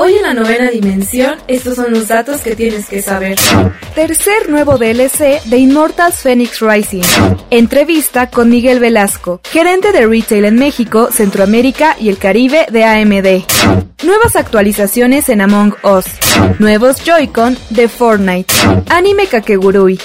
Hoy en la novena dimensión, estos son los datos que tienes que saber. Tercer nuevo DLC de Immortals Phoenix Rising. Entrevista con Miguel Velasco, gerente de retail en México, Centroamérica y el Caribe de AMD. Nuevas actualizaciones en Among Us. Nuevos Joy-Con de Fortnite. Anime Kakegurui.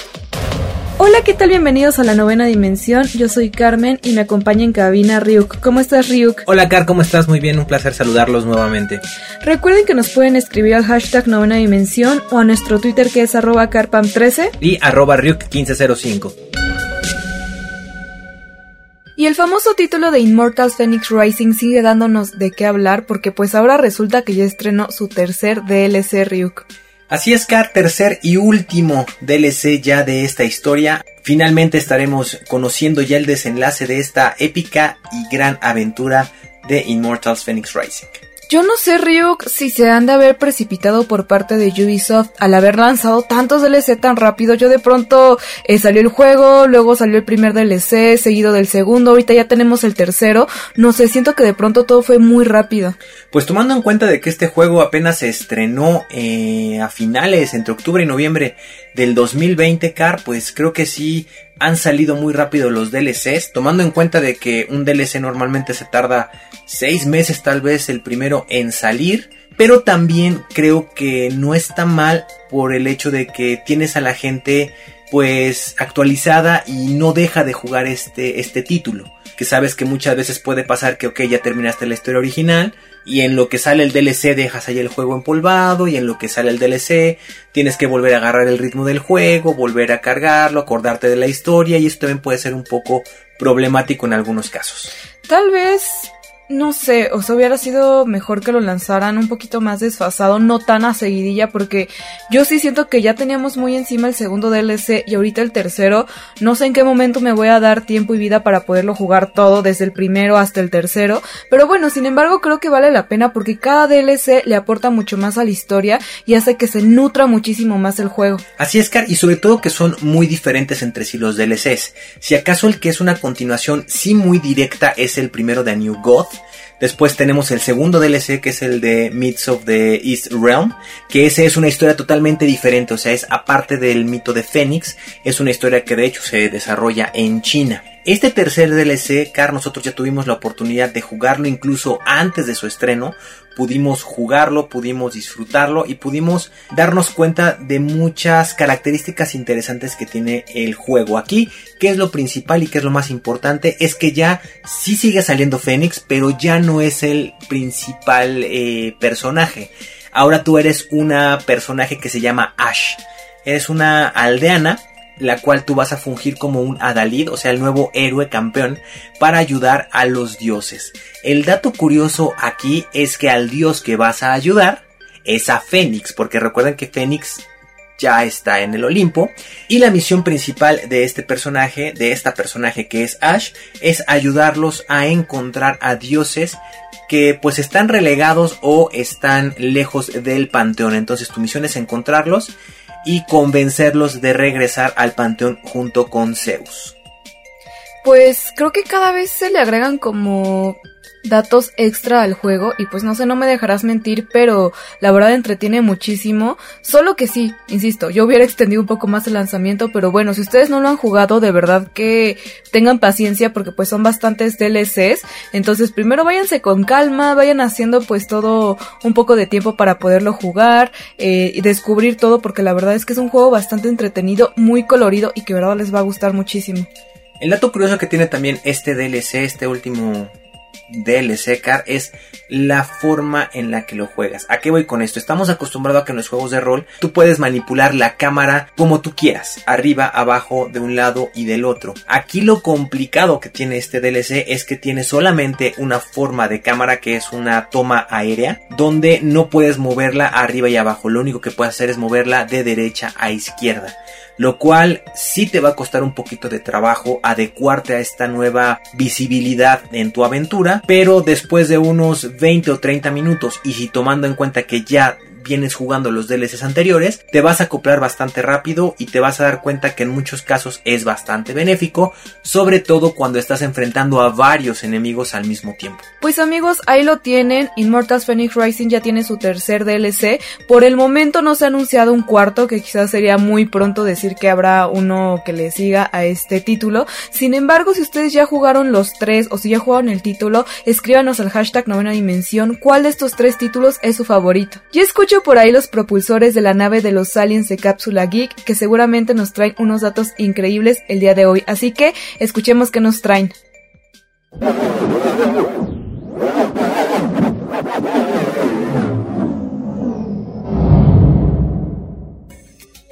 Hola, ¿qué tal? Bienvenidos a la novena dimensión. Yo soy Carmen y me acompaña en cabina Ryuk. ¿Cómo estás, Ryuk? Hola, Car, ¿cómo estás? Muy bien, un placer saludarlos nuevamente. Recuerden que nos pueden escribir al hashtag novena dimensión o a nuestro Twitter que es arroba carpam13 Y arroba Ryuk1505. Y el famoso título de Immortals Phoenix Rising sigue dándonos de qué hablar porque pues ahora resulta que ya estrenó su tercer DLC Ryuk. Así es, Car, tercer y último DLC ya de esta historia. Finalmente estaremos conociendo ya el desenlace de esta épica y gran aventura de Immortals Phoenix Rising. Yo no sé, Ryuk, si se han de haber precipitado por parte de Ubisoft al haber lanzado tantos DLC tan rápido. Yo de pronto eh, salió el juego, luego salió el primer DLC, seguido del segundo, ahorita ya tenemos el tercero. No sé, siento que de pronto todo fue muy rápido. Pues tomando en cuenta de que este juego apenas se estrenó eh, a finales, entre octubre y noviembre del 2020, Car, pues creo que sí han salido muy rápido los DLCs, tomando en cuenta de que un DLC normalmente se tarda 6 meses tal vez el primero en salir, pero también creo que no está mal por el hecho de que tienes a la gente pues actualizada y no deja de jugar este, este título. Que sabes que muchas veces puede pasar que ok ya terminaste la historia original y en lo que sale el DLC dejas ahí el juego empolvado y en lo que sale el DLC tienes que volver a agarrar el ritmo del juego, volver a cargarlo, acordarte de la historia y esto también puede ser un poco problemático en algunos casos. Tal vez no sé, o sea, hubiera sido mejor que lo lanzaran un poquito más desfasado, no tan a seguidilla, porque yo sí siento que ya teníamos muy encima el segundo DLC y ahorita el tercero. No sé en qué momento me voy a dar tiempo y vida para poderlo jugar todo, desde el primero hasta el tercero. Pero bueno, sin embargo, creo que vale la pena porque cada DLC le aporta mucho más a la historia y hace que se nutra muchísimo más el juego. Así es, Car, y sobre todo que son muy diferentes entre sí los DLCs. Si acaso el que es una continuación sí muy directa es el primero de New God, Después tenemos el segundo DLC que es el de Myths of the East Realm, que ese es una historia totalmente diferente, o sea, es aparte del mito de Fénix, es una historia que de hecho se desarrolla en China. Este tercer DLC, Car, nosotros ya tuvimos la oportunidad de jugarlo incluso antes de su estreno. Pudimos jugarlo, pudimos disfrutarlo y pudimos darnos cuenta de muchas características interesantes que tiene el juego. Aquí, ¿qué es lo principal y qué es lo más importante? Es que ya sí sigue saliendo Fénix, pero ya no es el principal eh, personaje. Ahora tú eres una personaje que se llama Ash. Eres una aldeana la cual tú vas a fungir como un Adalid, o sea, el nuevo héroe campeón, para ayudar a los dioses. El dato curioso aquí es que al dios que vas a ayudar es a Fénix, porque recuerden que Fénix ya está en el Olimpo y la misión principal de este personaje, de esta personaje que es Ash, es ayudarlos a encontrar a dioses que pues están relegados o están lejos del panteón. Entonces tu misión es encontrarlos y convencerlos de regresar al panteón junto con Zeus. Pues creo que cada vez se le agregan como datos extra al juego y pues no sé, no me dejarás mentir, pero la verdad entretiene muchísimo. Solo que sí, insisto, yo hubiera extendido un poco más el lanzamiento, pero bueno, si ustedes no lo han jugado, de verdad que tengan paciencia porque pues son bastantes DLCs. Entonces primero váyanse con calma, vayan haciendo pues todo un poco de tiempo para poderlo jugar eh, y descubrir todo porque la verdad es que es un juego bastante entretenido, muy colorido y que verdad les va a gustar muchísimo. El dato curioso que tiene también este DLC, este último DLC Car es la forma en la que lo juegas. ¿A qué voy con esto? Estamos acostumbrados a que en los juegos de rol tú puedes manipular la cámara como tú quieras, arriba, abajo, de un lado y del otro. Aquí lo complicado que tiene este DLC es que tiene solamente una forma de cámara que es una toma aérea, donde no puedes moverla arriba y abajo. Lo único que puedes hacer es moverla de derecha a izquierda lo cual sí te va a costar un poquito de trabajo adecuarte a esta nueva visibilidad en tu aventura, pero después de unos 20 o 30 minutos y si tomando en cuenta que ya vienes jugando los DLCs anteriores, te vas a acoplar bastante rápido y te vas a dar cuenta que en muchos casos es bastante benéfico, sobre todo cuando estás enfrentando a varios enemigos al mismo tiempo. Pues amigos, ahí lo tienen, Immortals Phoenix Rising ya tiene su tercer DLC, por el momento no se ha anunciado un cuarto, que quizás sería muy pronto decir que habrá uno que le siga a este título, sin embargo si ustedes ya jugaron los tres o si ya jugaron el título, escríbanos al hashtag novena dimensión cuál de estos tres títulos es su favorito. Y por ahí los propulsores de la nave de los aliens de Cápsula Geek, que seguramente nos traen unos datos increíbles el día de hoy. Así que escuchemos qué nos traen.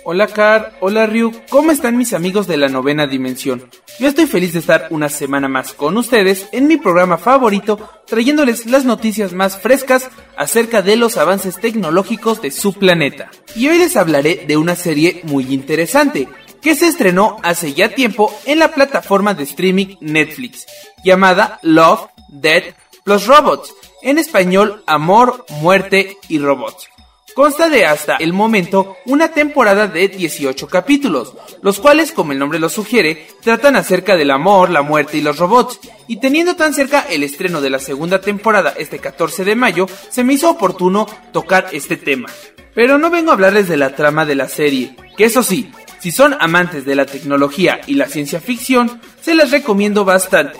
Hola Car, hola Ryu, ¿cómo están mis amigos de la novena dimensión? Yo estoy feliz de estar una semana más con ustedes en mi programa favorito, trayéndoles las noticias más frescas acerca de los avances tecnológicos de su planeta. Y hoy les hablaré de una serie muy interesante, que se estrenó hace ya tiempo en la plataforma de streaming Netflix, llamada Love, Death plus Robots, en español Amor, Muerte y Robots. Consta de hasta el momento una temporada de 18 capítulos, los cuales, como el nombre lo sugiere, tratan acerca del amor, la muerte y los robots. Y teniendo tan cerca el estreno de la segunda temporada este 14 de mayo, se me hizo oportuno tocar este tema. Pero no vengo a hablarles de la trama de la serie, que eso sí, si son amantes de la tecnología y la ciencia ficción, se las recomiendo bastante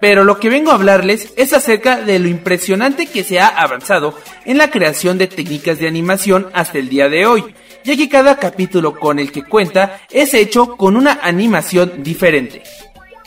pero lo que vengo a hablarles es acerca de lo impresionante que se ha avanzado en la creación de técnicas de animación hasta el día de hoy, ya que cada capítulo con el que cuenta es hecho con una animación diferente.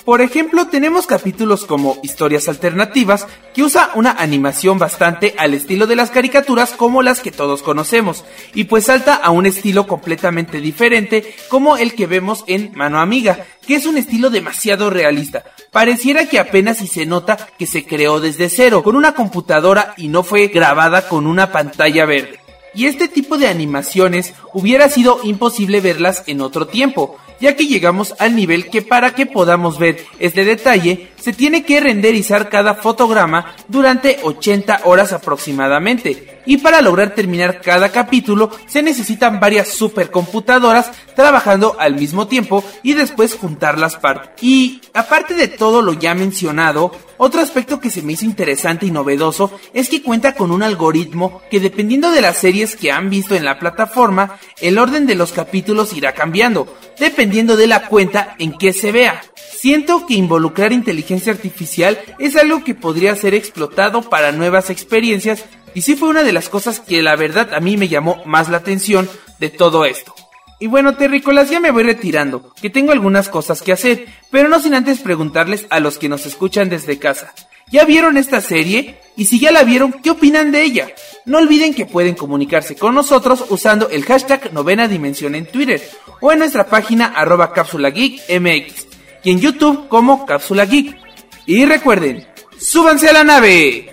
Por ejemplo, tenemos capítulos como Historias Alternativas, que usa una animación bastante al estilo de las caricaturas como las que todos conocemos, y pues salta a un estilo completamente diferente como el que vemos en Mano Amiga, que es un estilo demasiado realista. Pareciera que apenas si se nota que se creó desde cero, con una computadora y no fue grabada con una pantalla verde. Y este tipo de animaciones hubiera sido imposible verlas en otro tiempo, ya que llegamos al nivel que para que podamos ver este detalle se tiene que renderizar cada fotograma durante 80 horas aproximadamente. Y para lograr terminar cada capítulo se necesitan varias supercomputadoras trabajando al mismo tiempo y después juntar las partes. Y aparte de todo lo ya mencionado, otro aspecto que se me hizo interesante y novedoso es que cuenta con un algoritmo que dependiendo de las series que han visto en la plataforma, el orden de los capítulos irá cambiando, dependiendo de la cuenta en que se vea. Siento que involucrar inteligencia artificial es algo que podría ser explotado para nuevas experiencias y sí fue una de las cosas que la verdad a mí me llamó más la atención de todo esto. Y bueno, terrícolas, ya me voy retirando, que tengo algunas cosas que hacer, pero no sin antes preguntarles a los que nos escuchan desde casa. ¿Ya vieron esta serie? Y si ya la vieron, ¿qué opinan de ella? No olviden que pueden comunicarse con nosotros usando el hashtag novena dimensión en Twitter o en nuestra página arroba cápsula geek y en YouTube como cápsula geek. Y recuerden, súbanse a la nave.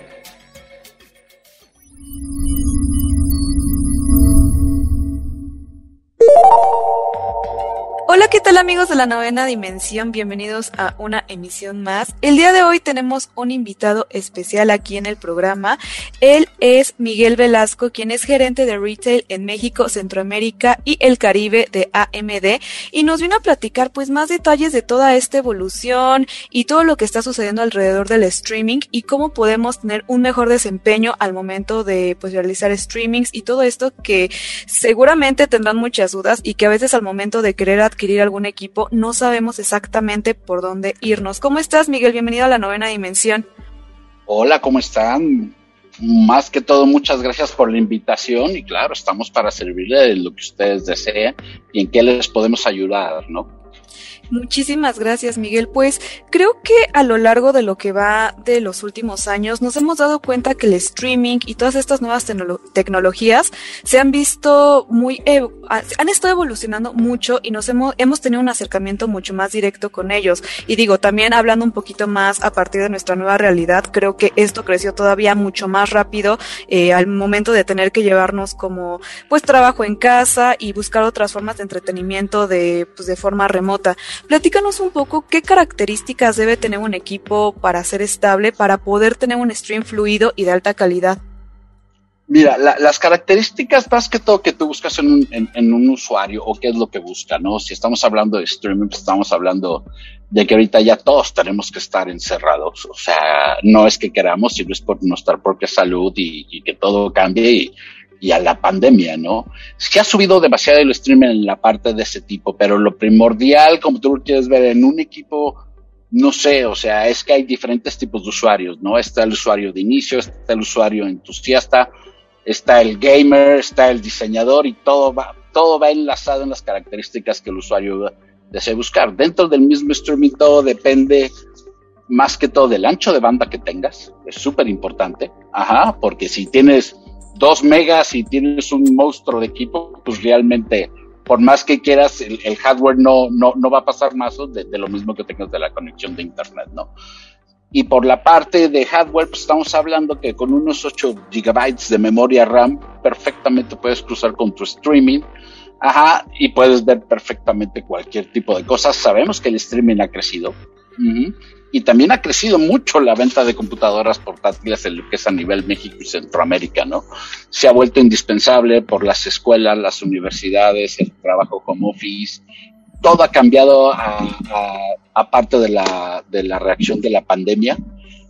you Hola, ¿qué tal amigos de la novena dimensión? Bienvenidos a una emisión más. El día de hoy tenemos un invitado especial aquí en el programa. Él es Miguel Velasco, quien es gerente de retail en México, Centroamérica y el Caribe de AMD y nos vino a platicar pues más detalles de toda esta evolución y todo lo que está sucediendo alrededor del streaming y cómo podemos tener un mejor desempeño al momento de pues realizar streamings y todo esto que seguramente tendrán muchas dudas y que a veces al momento de querer adquirir algún equipo, no sabemos exactamente por dónde irnos. ¿Cómo estás, Miguel? Bienvenido a la novena dimensión. Hola, ¿cómo están? Más que todo, muchas gracias por la invitación y claro, estamos para servirle lo que ustedes deseen y en qué les podemos ayudar, ¿no? Muchísimas gracias, Miguel. Pues creo que a lo largo de lo que va de los últimos años nos hemos dado cuenta que el streaming y todas estas nuevas tecnologías se han visto muy, han estado evolucionando mucho y nos hemos, hemos tenido un acercamiento mucho más directo con ellos. Y digo, también hablando un poquito más a partir de nuestra nueva realidad, creo que esto creció todavía mucho más rápido eh, al momento de tener que llevarnos como pues trabajo en casa y buscar otras formas de entretenimiento de, pues, de forma remota. Platícanos un poco qué características debe tener un equipo para ser estable, para poder tener un stream fluido y de alta calidad. Mira, las características más que todo que tú buscas en un, en, un, usuario o qué es lo que busca, ¿no? Si estamos hablando de streaming, pues estamos hablando de que ahorita ya todos tenemos que estar encerrados. O sea, no es que queramos, sino es por nuestra propia salud y, y que todo cambie y, y a la pandemia, ¿no? Es que ha subido demasiado el streaming en la parte de ese tipo, pero lo primordial, como tú lo quieres ver en un equipo, no sé, o sea, es que hay diferentes tipos de usuarios, ¿no? Está el usuario de inicio, está el usuario entusiasta, está el gamer, está el diseñador y todo va, todo va enlazado en las características que el usuario desea buscar. Dentro del mismo streaming todo depende más que todo del ancho de banda que tengas, es súper importante, ajá, porque si tienes dos megas y tienes un monstruo de equipo, pues realmente, por más que quieras, el, hardware no, no, no va a pasar más de, de, lo mismo que tengas de la conexión de internet, ¿no? Y por la parte de hardware, pues estamos hablando que con unos 8 gigabytes de memoria RAM, perfectamente puedes cruzar con tu streaming. Ajá, y puedes ver perfectamente cualquier tipo de cosas. Sabemos que el streaming ha crecido y también ha crecido mucho la venta de computadoras portátiles en lo que es a nivel México y Centroamérica, ¿no? Se ha vuelto indispensable por las escuelas, las universidades, el trabajo como office, todo ha cambiado aparte de la, de la reacción de la pandemia,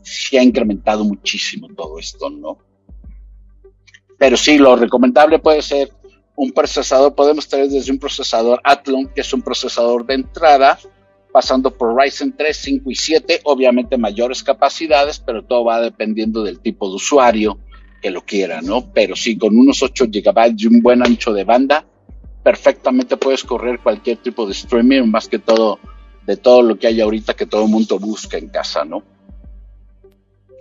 se ha incrementado muchísimo todo esto, ¿no? Pero sí, lo recomendable puede ser un procesador, podemos tener desde un procesador Athlon, que es un procesador de entrada, pasando por Ryzen 3, 5 y 7, obviamente mayores capacidades, pero todo va dependiendo del tipo de usuario que lo quiera, ¿no? Pero sí, con unos 8 GB y un buen ancho de banda, perfectamente puedes correr cualquier tipo de streaming, más que todo de todo lo que hay ahorita que todo el mundo busca en casa, ¿no?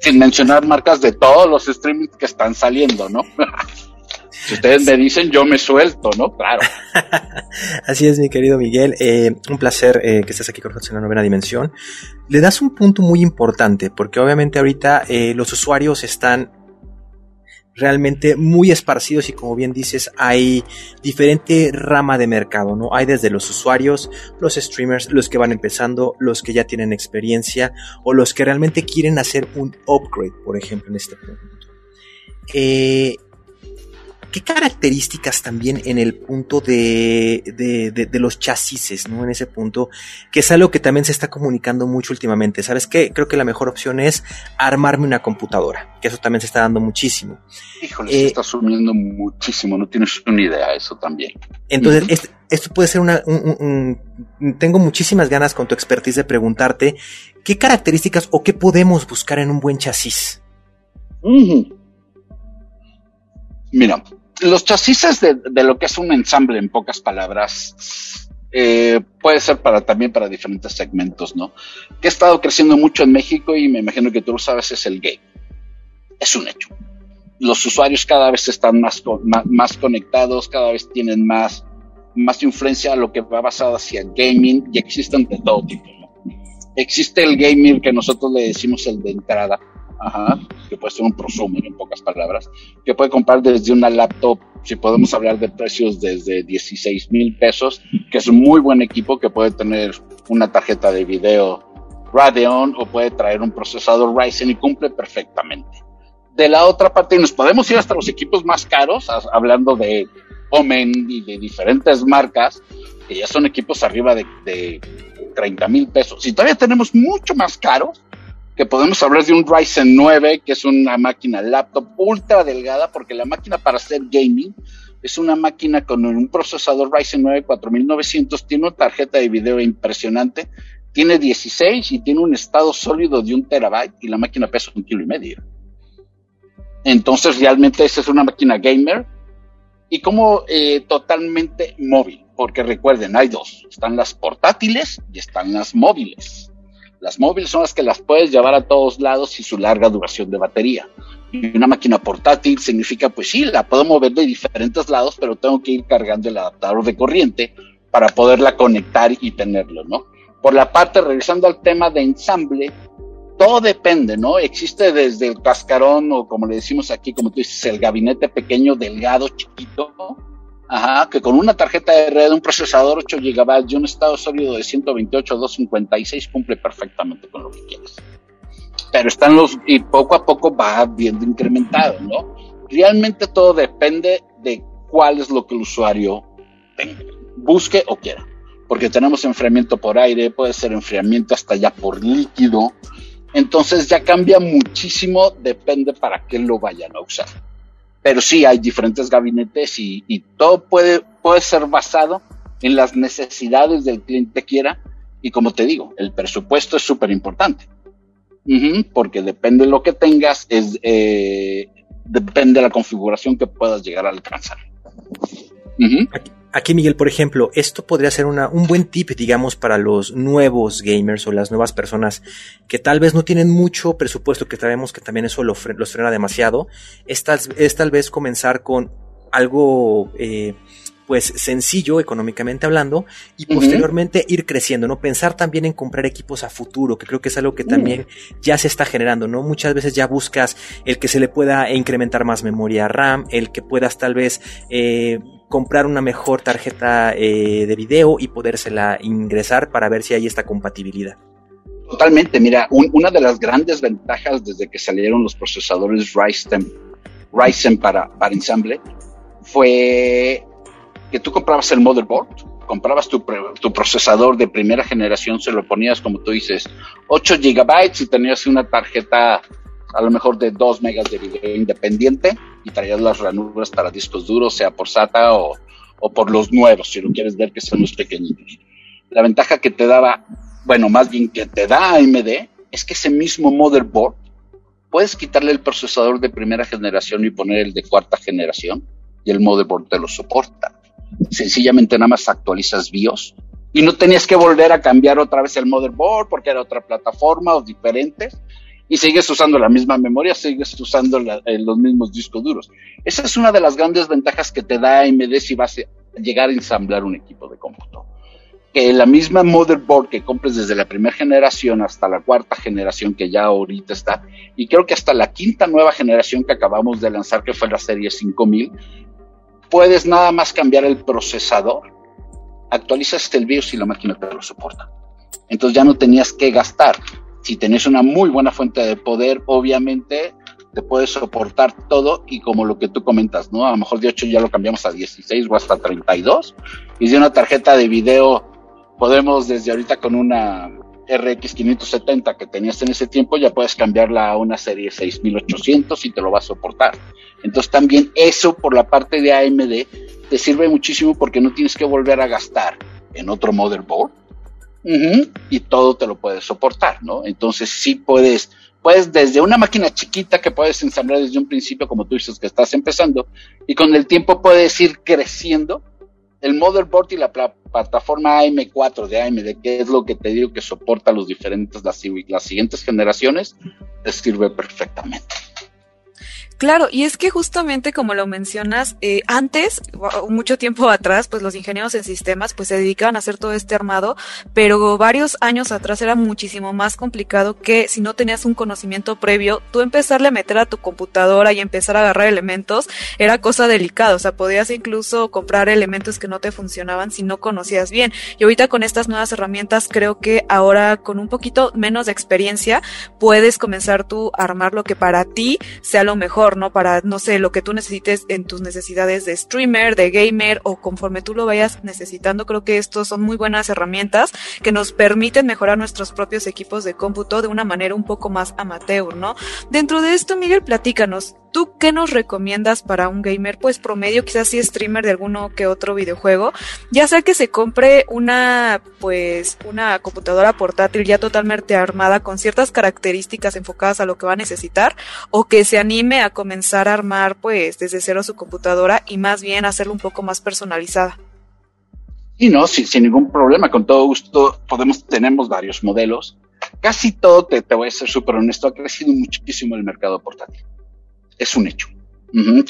Sin mencionar marcas de todos los streamings que están saliendo, ¿no? Si ustedes me dicen, yo me suelto, ¿no? Claro. Así es, mi querido Miguel. Eh, un placer eh, que estés aquí con nosotros en la novena dimensión. Le das un punto muy importante, porque obviamente ahorita eh, los usuarios están realmente muy esparcidos y como bien dices hay diferente rama de mercado, ¿no? Hay desde los usuarios, los streamers, los que van empezando, los que ya tienen experiencia o los que realmente quieren hacer un upgrade, por ejemplo, en este punto. Eh, ¿Qué características también en el punto de, de, los chasis, ¿no? En ese punto, que es algo que también se está comunicando mucho últimamente. ¿Sabes qué? Creo que la mejor opción es armarme una computadora, que eso también se está dando muchísimo. Híjole, se eh, está asumiendo muchísimo, no tienes una idea eso también. Entonces, esto puede ser una... tengo muchísimas ganas con tu expertise de preguntarte, ¿qué características o qué podemos buscar en un buen chasis? Mira, los chasis de, de, lo que es un ensamble, en pocas palabras, eh, puede ser para también para diferentes segmentos, ¿no? Que ha estado creciendo mucho en México y me imagino que tú lo sabes, es el game. Es un hecho. Los usuarios cada vez están más, más, conectados, cada vez tienen más, más influencia a lo que va basado hacia el gaming y existen de todo tipo, ¿no? Existe el gaming que nosotros le decimos el de entrada, Ajá, que puede ser un prosumer en pocas palabras, que puede comprar desde una laptop, si podemos hablar de precios desde 16 mil pesos, que es un muy buen equipo que puede tener una tarjeta de video Radeon o puede traer un procesador Ryzen y cumple perfectamente. De la otra parte, nos podemos ir hasta los equipos más caros, hablando de Omen y de diferentes marcas, que ya son equipos arriba de, de 30 mil pesos. Si todavía tenemos mucho más caros, que podemos hablar de un Ryzen 9, que es una máquina laptop ultra delgada, porque la máquina para hacer gaming es una máquina con un procesador Ryzen 9 4900, tiene una tarjeta de video impresionante, tiene 16 y tiene un estado sólido de un terabyte y la máquina pesa un kilo y medio. Entonces realmente esa es una máquina gamer y como eh, totalmente móvil porque recuerden, hay dos, están las portátiles y están las móviles. Las móviles son las que las puedes llevar a todos lados y su larga duración de batería. Y una máquina portátil significa, pues sí, la puedo mover de diferentes lados, pero tengo que ir cargando el adaptador de corriente para poderla conectar y tenerlo, ¿no? Por la parte, regresando al tema de ensamble, todo depende, ¿no? Existe desde el cascarón o como le decimos aquí, como tú dices, el gabinete pequeño, delgado, chiquito, ajá, que con una tarjeta de red, un procesador 8 GB y un estado sólido de 128 256 cumple perfectamente con lo que quieres. Pero están los, y poco a poco va viendo incrementado, ¿no? Realmente todo depende de cuál es lo que el usuario busque o quiera. Porque tenemos enfriamiento por aire, puede ser enfriamiento hasta ya por líquido, entonces ya cambia muchísimo, depende para qué lo vayan a usar. Pero sí, hay diferentes gabinetes y, todo puede, puede ser basado en las necesidades del cliente quiera. Y como te digo, el presupuesto es súper importante. porque depende de lo que tengas, es, eh, depende de la configuración que puedas llegar a alcanzar. Miguel, por ejemplo, esto podría ser un buen tip, digamos, para los nuevos gamers o las nuevas personas que tal vez no tienen mucho presupuesto, que sabemos que también eso los frena demasiado. Es tal, es tal vez comenzar con algo eh, pues sencillo económicamente hablando y posteriormente ir creciendo, ¿no? Pensar también en comprar equipos a futuro, que creo que es algo que también ya se está generando, ¿no? Muchas veces ya buscas el que se le pueda incrementar más memoria RAM, el que puedas tal vez eh, comprar una mejor tarjeta eh, de video y podérsela ingresar para ver si hay esta compatibilidad. Totalmente, mira, una de las grandes ventajas desde que salieron los procesadores Ryzen, Ryzen para, para ensamble fue que tú comprabas el motherboard, comprabas tu, tu, procesador de primera generación, se lo ponías, como tú dices, 8 gigabytes y tenías una tarjeta a lo mejor de 2 megas de video independiente y traías las ranuras para discos duros, sea por SATA o, o por los nuevos, si lo quieres ver que son los pequeñitos. La ventaja que te daba, bueno, más bien que te da AMD, es que ese mismo motherboard puedes quitarle el procesador de primera generación y poner el de cuarta generación y el motherboard te lo soporta sencillamente nada más actualizas BIOS y no tenías que volver a cambiar otra vez el motherboard porque era otra plataforma o diferentes y sigues usando la misma memoria, sigues usando eh, los mismos discos duros. Esa es una de las grandes ventajas que te da AMD si vas a llegar a ensamblar un equipo de cómputo. Que la misma motherboard que compres desde la primera generación hasta la cuarta generación que ya ahorita está, y creo que hasta la quinta nueva generación que acabamos de lanzar, que fue la serie 5000, puedes nada más cambiar el procesador, actualizas el BIOS y la máquina te lo soporta. Entonces ya no tenías que gastar. Si tenés una muy buena fuente de poder, obviamente te puede soportar todo y como lo que tú comentas, ¿no? A lo mejor de 8 ya lo cambiamos a 16 o hasta 32 y de una tarjeta de video podemos desde ahorita con una RX 570 que tenías en ese tiempo, ya puedes cambiarla a una serie 6800 y te lo va a soportar. Entonces también eso por la parte de AMD te sirve muchísimo porque no tienes que volver a gastar en otro motherboard y todo te lo puedes soportar, ¿no? Entonces sí puedes, puedes desde una máquina chiquita que puedes ensamblar desde un principio, como tú dices que estás empezando, y con el tiempo puedes ir creciendo el motherboard y la plataforma AM4 de AMD, que es lo que te digo que soporta los diferentes, las, las siguientes generaciones, te sirve perfectamente. Claro, y es que justamente como lo mencionas, eh, antes, mucho tiempo atrás, pues los ingenieros en sistemas pues se dedicaban a hacer todo este armado, pero varios años atrás era muchísimo más complicado que si no tenías un conocimiento previo, tú empezarle a meter a tu computadora y empezar a agarrar elementos era cosa delicada, o sea, podías incluso comprar elementos que no te funcionaban si no conocías bien. Y ahorita con estas nuevas herramientas creo que ahora con un poquito menos de experiencia puedes comenzar tú a armar lo que para ti sea lo mejor ¿no? Para, no sé, lo que tú necesites en tus necesidades de streamer, de gamer o conforme tú lo vayas necesitando. Creo que estos son muy buenas herramientas que nos permiten mejorar nuestros propios equipos de cómputo de una manera un poco más amateur, ¿no? Dentro de esto, Miguel, platícanos, ¿Tú qué nos recomiendas para un gamer? Pues promedio, quizás si streamer de alguno que otro videojuego. Ya sea que se compre una, pues, una computadora portátil ya totalmente armada con ciertas características enfocadas a lo que va a necesitar, o que se anime a comenzar a armar, pues, desde cero su computadora y más bien hacerlo un poco más personalizada. Y no, sin, sin ningún problema, con todo gusto podemos, tenemos varios modelos. Casi todo, te, te voy a ser súper honesto, ha crecido muchísimo el mercado portátil. Es un hecho.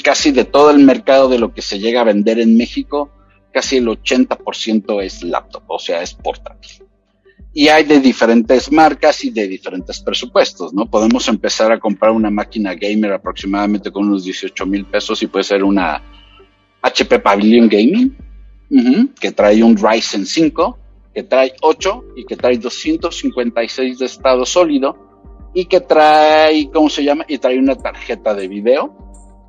Casi de todo el mercado de lo que se llega a vender en México, casi el 80% es laptop, o sea, es portátil. Y hay de diferentes marcas y de diferentes presupuestos, ¿no? Podemos empezar a comprar una máquina gamer aproximadamente con unos 18 mil pesos y puede ser una HP Pavilion Gaming, que trae un Ryzen 5, que trae 8 y que trae 256 de estado sólido y que trae, ¿cómo se llama? Y trae una tarjeta de video,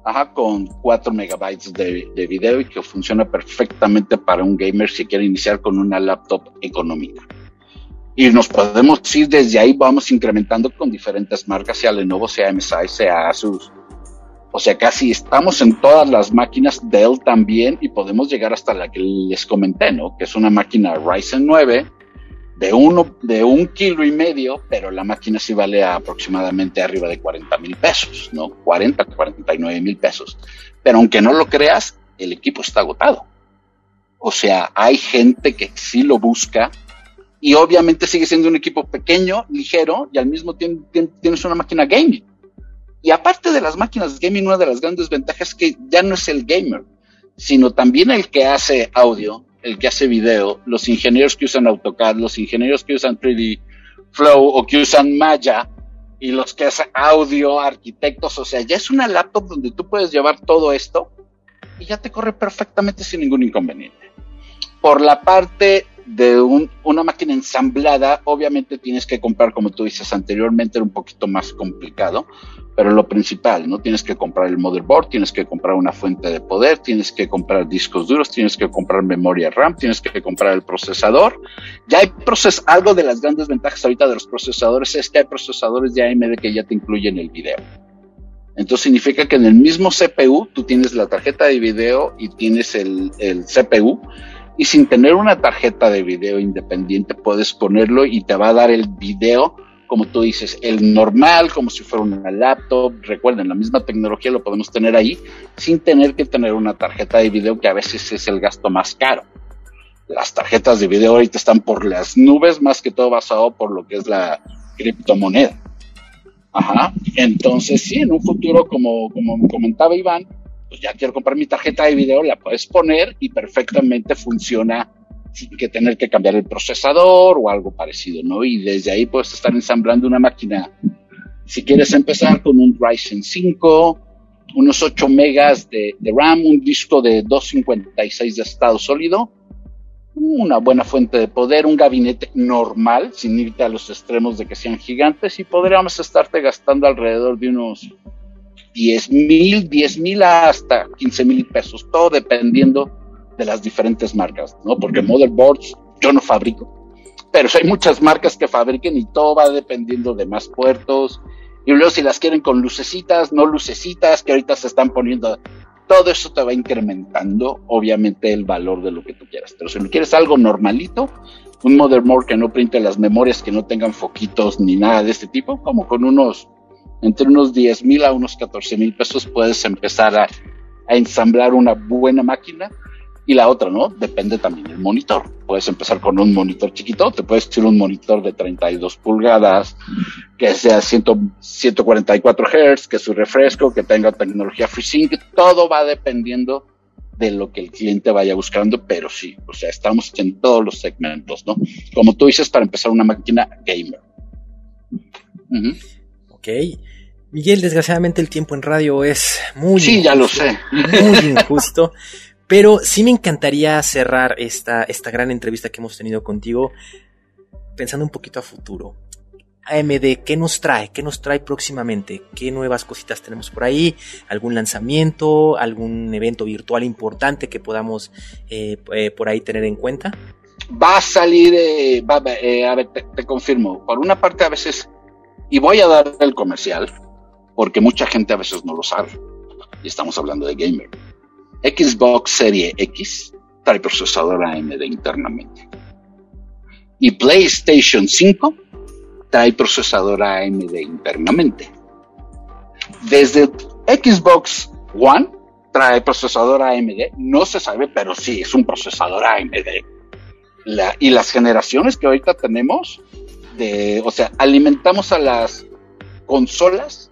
ajá, con 4 megabytes de, de video y que funciona perfectamente para un gamer si quiere iniciar con una laptop económica. Y nos podemos ir desde ahí, vamos incrementando con diferentes marcas, sea Lenovo, sea MSI, sea Asus. O sea, casi estamos en todas las máquinas Dell también y podemos llegar hasta la que les comenté, ¿no? Que es una máquina Ryzen 9 de uno, de un kilo y medio, pero la máquina sí vale aproximadamente arriba de 40 mil pesos, ¿no? 40, 49 mil pesos. Pero aunque no lo creas, el equipo está agotado. O sea, hay gente que sí lo busca y obviamente sigue siendo un equipo pequeño, ligero y al mismo tiempo tien- tienes una máquina gaming. Y aparte de las máquinas gaming, una de las grandes ventajas es que ya no es el gamer, sino también el que hace audio, el que hace video, los ingenieros que usan AutoCAD, los ingenieros que usan 3D Flow o que usan Maya y los que hacen audio, arquitectos, o sea, ya es una laptop donde tú puedes llevar todo esto y ya te corre perfectamente sin ningún inconveniente. Por la parte de un- una máquina ensamblada, obviamente tienes que comprar, como tú dices anteriormente, era un poquito más complicado, pero lo principal, ¿no? Tienes que comprar el motherboard, tienes que comprar una fuente de poder, tienes que comprar discos duros, tienes que comprar memoria RAM, tienes que comprar el procesador. Ya hay proces algo de las grandes ventajas ahorita de los procesadores es que hay procesadores de AMD que ya te incluyen el video. Entonces significa que en el mismo CPU tú tienes la tarjeta de video y tienes el, el CPU y sin tener una tarjeta de video independiente puedes ponerlo y te va a dar el video como tú dices, el normal, como si fuera una laptop. Recuerden, la misma tecnología lo podemos tener ahí sin tener que tener una tarjeta de video que a veces es el gasto más caro. Las tarjetas de video ahorita están por las nubes, más que todo basado por lo que es la criptomoneda. Ajá. Entonces, sí, en un futuro, como, como comentaba Iván, pues ya quiero comprar mi tarjeta de video, la puedes poner y perfectamente funciona que tener que cambiar el procesador o algo parecido, ¿no? Y desde ahí puedes estar ensamblando una máquina. Si quieres empezar con un Ryzen 5, unos 8 megas de, de RAM, un disco de 256 de estado sólido, una buena fuente de poder, un gabinete normal, sin irte a los extremos de que sean gigantes, y podríamos estarte gastando alrededor de unos 10 mil, 10 mil hasta 15 mil pesos, todo dependiendo de las diferentes marcas, ¿no? Porque motherboards yo no fabrico, pero hay muchas marcas que fabriquen y todo va dependiendo de más puertos. Y luego si las quieren con lucecitas, no lucecitas, que ahorita se están poniendo, todo eso te va incrementando, obviamente, el valor de lo que tú quieras. Pero si lo quieres algo normalito, un motherboard que no printe las memorias, que no tengan foquitos ni nada de este tipo, como con unos, entre unos 10 mil a unos 14 mil pesos puedes empezar a, a ensamblar una buena máquina y la otra, ¿no? Depende también del monitor. Puedes empezar con un monitor chiquito, te puedes decir un monitor de 32 pulgadas, que sea 100, 144 Hz, que su refresco, que tenga tecnología FreeSync, todo va dependiendo de lo que el cliente vaya buscando, pero sí, o sea, estamos en todos los segmentos, ¿no? Como tú dices, para empezar una máquina gamer. Ujú. Ok. Miguel, desgraciadamente el tiempo en radio es muy Sí, ya lo sé. muy injusto. Pero sí me encantaría cerrar esta, esta gran entrevista que hemos tenido contigo pensando un poquito a futuro. AMD, ¿qué nos trae? ¿Qué nos trae próximamente? ¿Qué nuevas cositas tenemos por ahí? ¿Algún lanzamiento? ¿Algún evento virtual importante que podamos eh, eh, por ahí tener en cuenta? Va a salir, eh, eh, a ver, te, te confirmo. Por una parte, a veces, y voy a dar el comercial, porque mucha gente a veces no lo sabe. Y estamos hablando de gamer. Xbox Serie X trae procesador AMD internamente. Y PlayStation 5 trae procesador AMD internamente. Desde Xbox One trae procesador AMD, no se sabe, pero sí es un procesador AMD. y las generaciones que ahorita tenemos, de, o sea, alimentamos a las consolas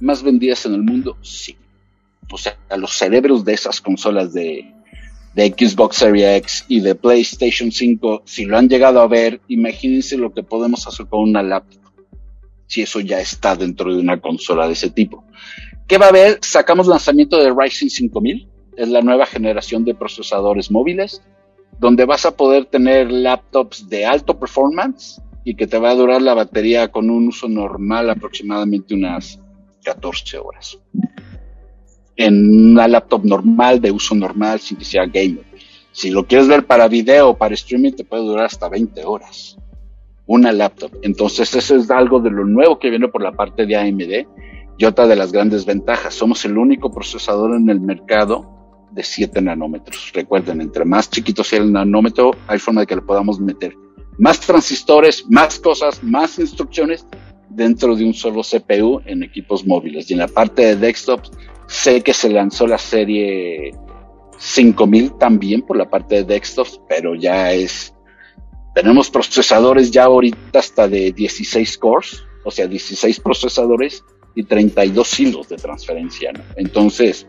más vendidas en el mundo, sí. O sea, a los cerebros de esas consolas de, Xbox Series X y de PlayStation 5, si lo han llegado a ver, imagínense lo que podemos hacer con una laptop, si eso ya está dentro de una consola de ese tipo. ¿Qué va a haber? Sacamos lanzamiento de Ryzen 5000, es la nueva generación de procesadores móviles, donde vas a poder tener laptops de alto performance y que te va a durar la batería con un uso normal aproximadamente unas 14 horas. En una laptop normal, de uso normal, sin que sea gamer. Si lo quieres ver para video para streaming, te puede durar hasta 20 horas. Una laptop. Entonces, eso es algo de lo nuevo que viene por la parte de AMD. Y otra de las grandes ventajas, somos el único procesador en el mercado de 7 nanómetros. Recuerden, entre más chiquito sea el nanómetro, hay forma de que le podamos meter más transistores, más cosas, más instrucciones dentro de un solo CPU en equipos móviles. Y en la parte de desktops, sé que se lanzó la serie 5000 también por la parte de desktops, pero ya es, tenemos procesadores ya ahorita hasta de 16 cores, o sea, 16 procesadores y 32 hilos de transferencia. Entonces,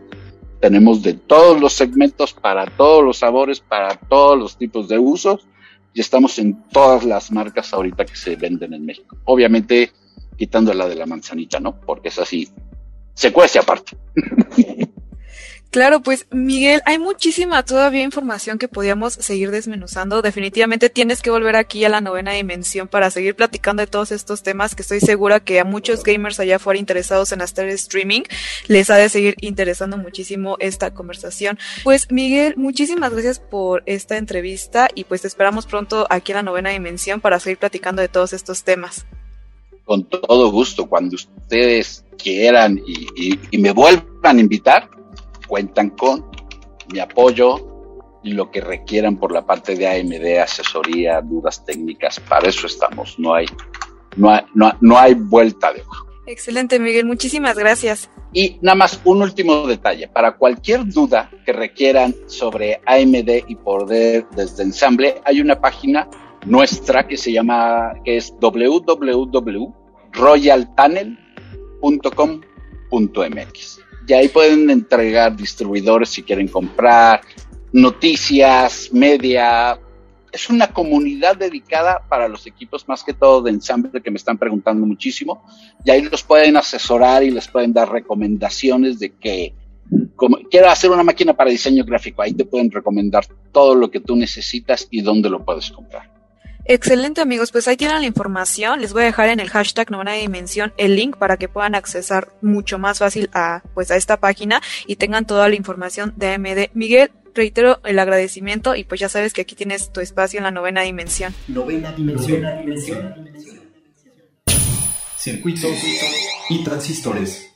tenemos de todos los segmentos para todos los sabores, para todos los tipos de usos y estamos en todas las marcas ahorita que se venden en México. Obviamente, quitando la de la manzanita, ¿no? Porque es así, se aparte. Claro, pues Miguel, hay muchísima todavía información que podíamos seguir desmenuzando. Definitivamente tienes que volver aquí a la novena dimensión para seguir platicando de todos estos temas que estoy segura que a muchos gamers allá afuera interesados en hacer streaming les ha de seguir interesando muchísimo esta conversación. Pues Miguel, muchísimas gracias por esta entrevista y pues te esperamos pronto aquí en la novena dimensión para seguir platicando de todos estos temas. Con todo gusto, cuando ustedes quieran y, y me vuelvan a invitar, cuentan con mi apoyo y lo que requieran por la parte de AMD, asesoría, dudas técnicas, para eso estamos, no hay, no hay, no, hay vuelta de hoja. Excelente, Miguel, muchísimas gracias. Y nada más un último detalle, para cualquier duda que requieran sobre AMD y poder desde ensamble, hay una página nuestra que se llama, que es www.royalpanel.com.mx y ahí pueden entregar distribuidores si quieren comprar, noticias, media. Es una comunidad dedicada para los equipos más que todo de ensamble que me están preguntando muchísimo. Y ahí los pueden asesorar y les pueden dar recomendaciones de que como, quiero hacer una máquina para diseño gráfico. Ahí te pueden recomendar todo lo que tú necesitas y dónde lo puedes comprar. Excelente amigos, pues ahí tienen la información. Les voy a dejar en el hashtag novena dimensión el link para que puedan accesar mucho más fácil a pues a esta página y tengan toda la información de AMD. Miguel, reitero el agradecimiento y pues ya sabes que aquí tienes tu espacio en la novena dimensión. Novena dimensión. Circuitos y transistores.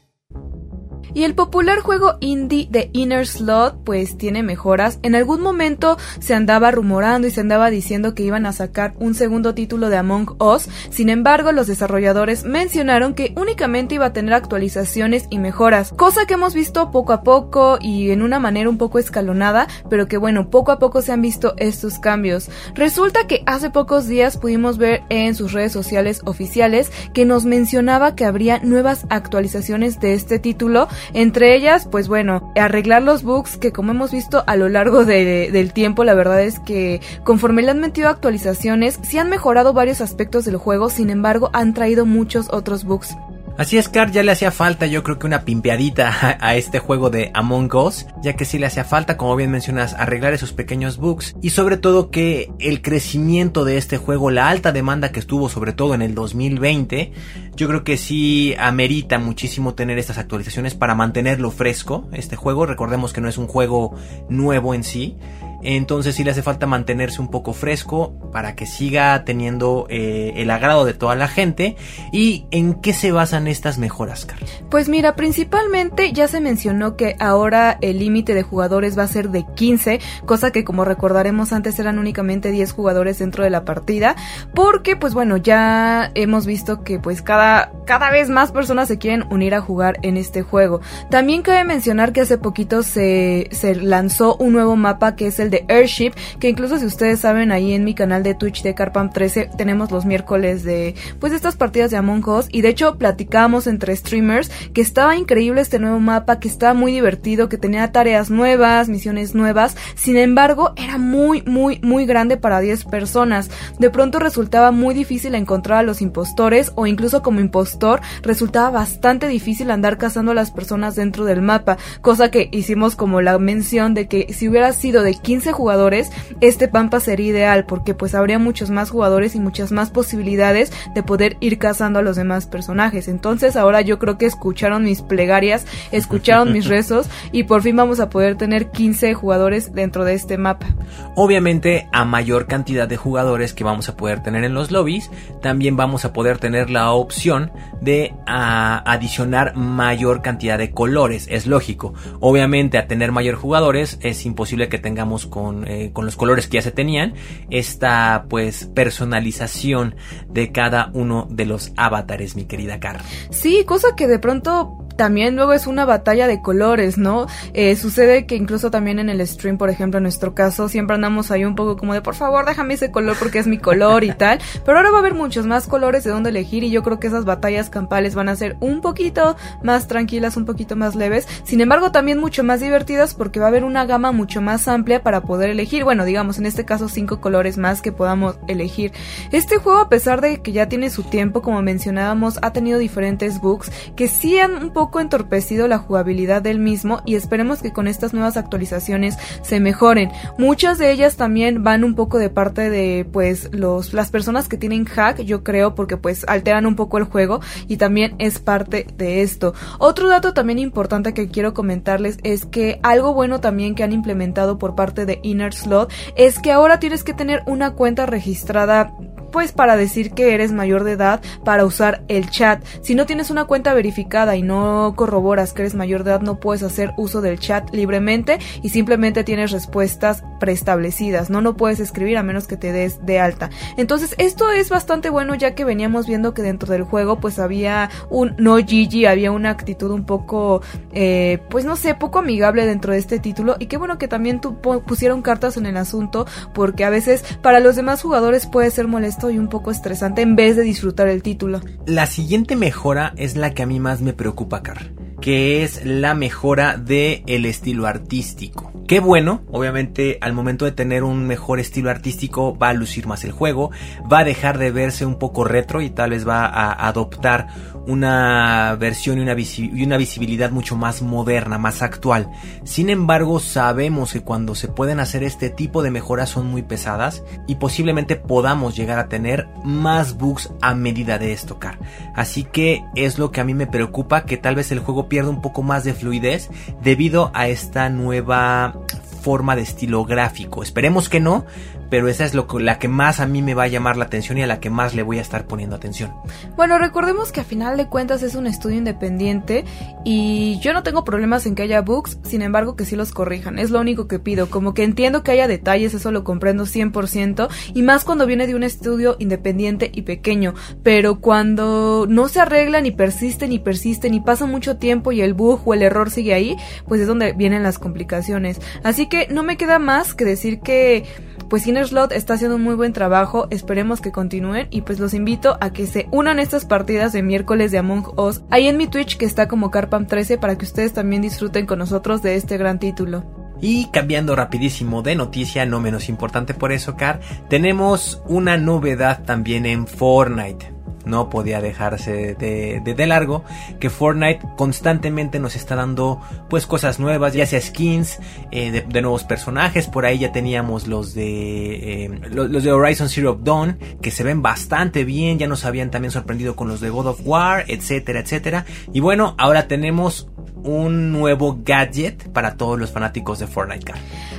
Y el popular juego indie de Inner Slot pues tiene mejoras. En algún momento se andaba rumorando y se andaba diciendo que iban a sacar un segundo título de Among Us. Sin embargo, los desarrolladores mencionaron que únicamente iba a tener actualizaciones y mejoras, cosa que hemos visto poco a poco y en una manera un poco escalonada, pero que bueno, poco a poco se han visto estos cambios. Resulta que hace pocos días pudimos ver en sus redes sociales oficiales que nos mencionaba que habría nuevas actualizaciones de este título entre ellas, pues bueno, arreglar los bugs que como hemos visto a lo largo del tiempo, la verdad es que conforme le han metido actualizaciones, sí han mejorado varios aspectos del juego, sin embargo han traído muchos otros bugs. Así es, Car, ya le hacía falta yo creo que una pimpeadita a, este juego de Among Us, ya que sí le hacía falta, como bien mencionas, arreglar esos pequeños bugs y sobre todo que el crecimiento de este juego, la alta demanda que estuvo sobre todo en el 2020, yo creo que sí amerita muchísimo tener estas actualizaciones para mantenerlo fresco, este juego, recordemos que no es un juego nuevo en sí, entonces sí le hace falta mantenerse un poco fresco para que siga teniendo eh, el agrado de toda la gente. ¿Y en qué se basan estas mejoras, Carlos? Pues mira, principalmente ya se mencionó que ahora el límite de jugadores va a ser de 15, cosa que como recordaremos antes eran únicamente 10 jugadores dentro de la partida, porque pues bueno, ya hemos visto que pues cada, cada vez más personas se quieren unir a jugar en este juego. También cabe mencionar que hace poquito se, se lanzó un nuevo mapa que es el de Airship, que incluso si ustedes saben ahí en mi canal de Twitch de Carpam 13 tenemos los miércoles de pues estas partidas de Among Us y de hecho platicamos entre streamers que estaba increíble este nuevo mapa, que estaba muy divertido, que tenía tareas nuevas, misiones nuevas, sin embargo era muy muy muy grande para 10 personas. De pronto resultaba muy difícil encontrar a los impostores o incluso como impostor resultaba bastante difícil andar cazando a las personas dentro del mapa, cosa que hicimos como la mención de que si hubiera sido de 15 jugadores, este Pampa sería ideal porque pues habría muchos más jugadores y muchas más posibilidades de poder ir cazando a los demás personajes. Entonces ahora yo creo que escucharon mis plegarias, escucharon mis rezos y por fin vamos a poder tener 15 jugadores dentro de este mapa. Obviamente a mayor cantidad de jugadores que vamos a poder tener en los lobbies, también vamos a poder tener la opción de a, adicionar mayor cantidad de colores, es lógico. Obviamente a tener mayor jugadores es imposible que tengamos con, eh, con los colores que ya se tenían esta pues personalización de cada uno de los avatares, mi querida Car. Sí, cosa que de pronto también luego es una batalla de colores, ¿no? Eh, sucede que incluso también en el stream, por ejemplo, en nuestro caso, siempre andamos ahí un poco como de, por favor, déjame ese color porque es mi color y tal. Pero ahora va a haber muchos más colores de dónde elegir y yo creo que esas batallas campales van a ser un poquito más tranquilas, un poquito más leves. Sin embargo, también mucho más divertidas porque va a haber una gama mucho más amplia para poder elegir. Bueno, digamos, en este caso, cinco colores más que podamos elegir. Este juego, a pesar de que ya tiene su tiempo, como mencionábamos, ha tenido diferentes bugs que sí han un poco entorpecido la jugabilidad del mismo y esperemos que con estas nuevas actualizaciones se mejoren. Muchas de ellas también van un poco de parte de pues los las personas que tienen hack, yo creo, porque pues alteran un poco el juego y también es parte de esto. Otro dato también importante que quiero comentarles es que algo bueno también que han implementado por parte de Inner Slot es que ahora tienes que tener una cuenta registrada pues para decir que eres mayor de edad para usar el chat. Si no tienes una cuenta verificada y no corroboras que eres mayor de edad, no puedes hacer uso del chat libremente y simplemente tienes respuestas preestablecidas, no no puedes escribir a menos que te des de alta. Entonces, esto es bastante bueno ya que veníamos viendo que dentro del juego pues había un no GG, había una actitud un poco eh, pues no sé, poco amigable dentro de este título y qué bueno que también tu pusieron cartas en el asunto porque a veces para los demás jugadores puede ser molesto y un poco estresante en vez de disfrutar el título. La siguiente mejora es la que a mí más me preocupa, Car, que es la mejora de el estilo artístico. Qué bueno, obviamente al momento de tener un mejor estilo artístico va a lucir más el juego, va a dejar de verse un poco retro y tal vez va a adoptar una versión y una, una visibilidad mucho más moderna, más actual. Sin embargo, sabemos que cuando se pueden hacer este tipo de mejoras son muy pesadas y posiblemente podamos llegar a tener más bugs a medida de estocar. Así que es lo que a mí me preocupa, que tal vez el juego pierda un poco más de fluidez debido a esta nueva forma de estilo gráfico. Esperemos que no, pero esa es lo, la que más a mí me va a llamar la atención y a la que más le voy a estar poniendo atención. Bueno, recordemos que a final de cuentas es un estudio independiente y yo no tengo problemas en que haya bugs, sin embargo que sí los corrijan, es lo único que pido, como que entiendo que haya detalles, eso lo comprendo 100% y más cuando viene de un estudio independiente y pequeño, pero cuando no se arreglan y persisten y persisten y pasa mucho tiempo y el bug o el error sigue ahí, pues es donde vienen las complicaciones. Así que no me queda más que decir que pues Slot está haciendo un muy buen trabajo, esperemos que continúen y pues los invito a que se unan estas partidas de miércoles de Among Us ahí en mi Twitch que está como Carpam13 para que ustedes también disfruten con nosotros de este gran título. Y cambiando rapidísimo de noticia, no menos importante por eso, Car, tenemos una novedad también en Fortnite no podía dejarse de, de, largo que Fortnite constantemente nos está dando pues cosas nuevas ya sea skins eh, de, nuevos personajes por ahí ya teníamos los de eh, los, de Horizon Zero Dawn que se ven bastante bien ya nos habían también sorprendido con los de God of War etcétera etcétera y bueno ahora tenemos un nuevo gadget para todos los fanáticos de Fortnite.